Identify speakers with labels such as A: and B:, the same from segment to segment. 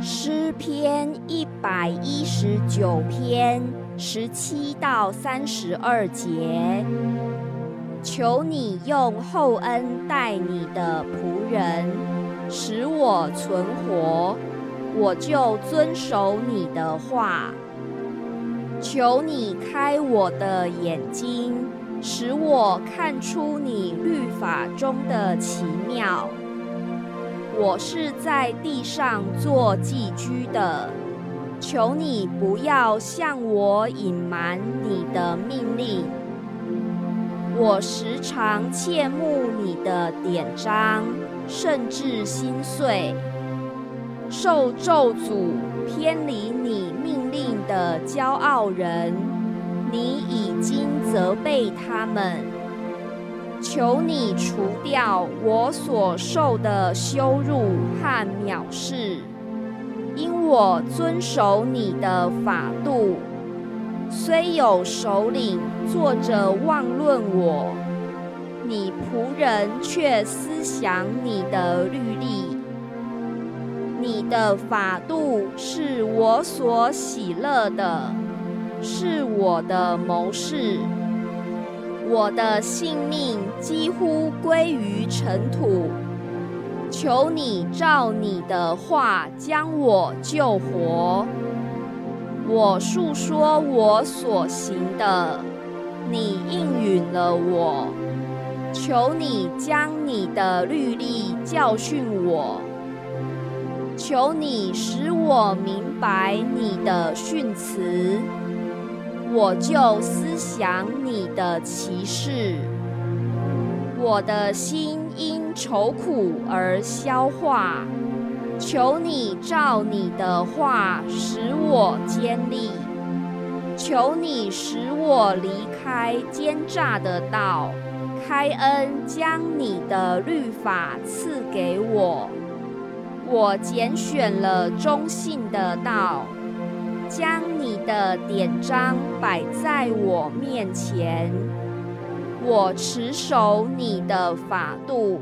A: 诗篇一百一十九篇十七到三十二节，求你用厚恩待你的仆人，使我存活，我就遵守你的话。求你开我的眼睛，使我看出你律法中的奇妙。我是在地上做寄居的，求你不要向我隐瞒你的命令。我时常切慕你的典章，甚至心碎。受咒诅、偏离你命令的骄傲人，你已经责备他们。求你除掉我所受的羞辱和藐视，因我遵守你的法度。虽有首领坐着妄论我，你仆人却思想你的律例。你的法度是我所喜乐的，是我的谋士。我的性命几乎归于尘土，求你照你的话将我救活。我述说我所行的，你应允了我。求你将你的律例教训我，求你使我明白你的训词。我就思想你的歧视，我的心因愁苦而消化。求你照你的话使我坚立，求你使我离开奸诈的道，开恩将你的律法赐给我。我拣选了忠信的道。将你的典章摆在我面前，我持守你的法度，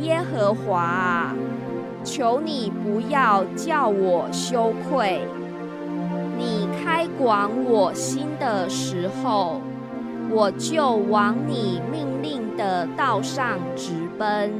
A: 耶和华啊，求你不要叫我羞愧。你开广我心的时候，我就往你命令的道上直奔。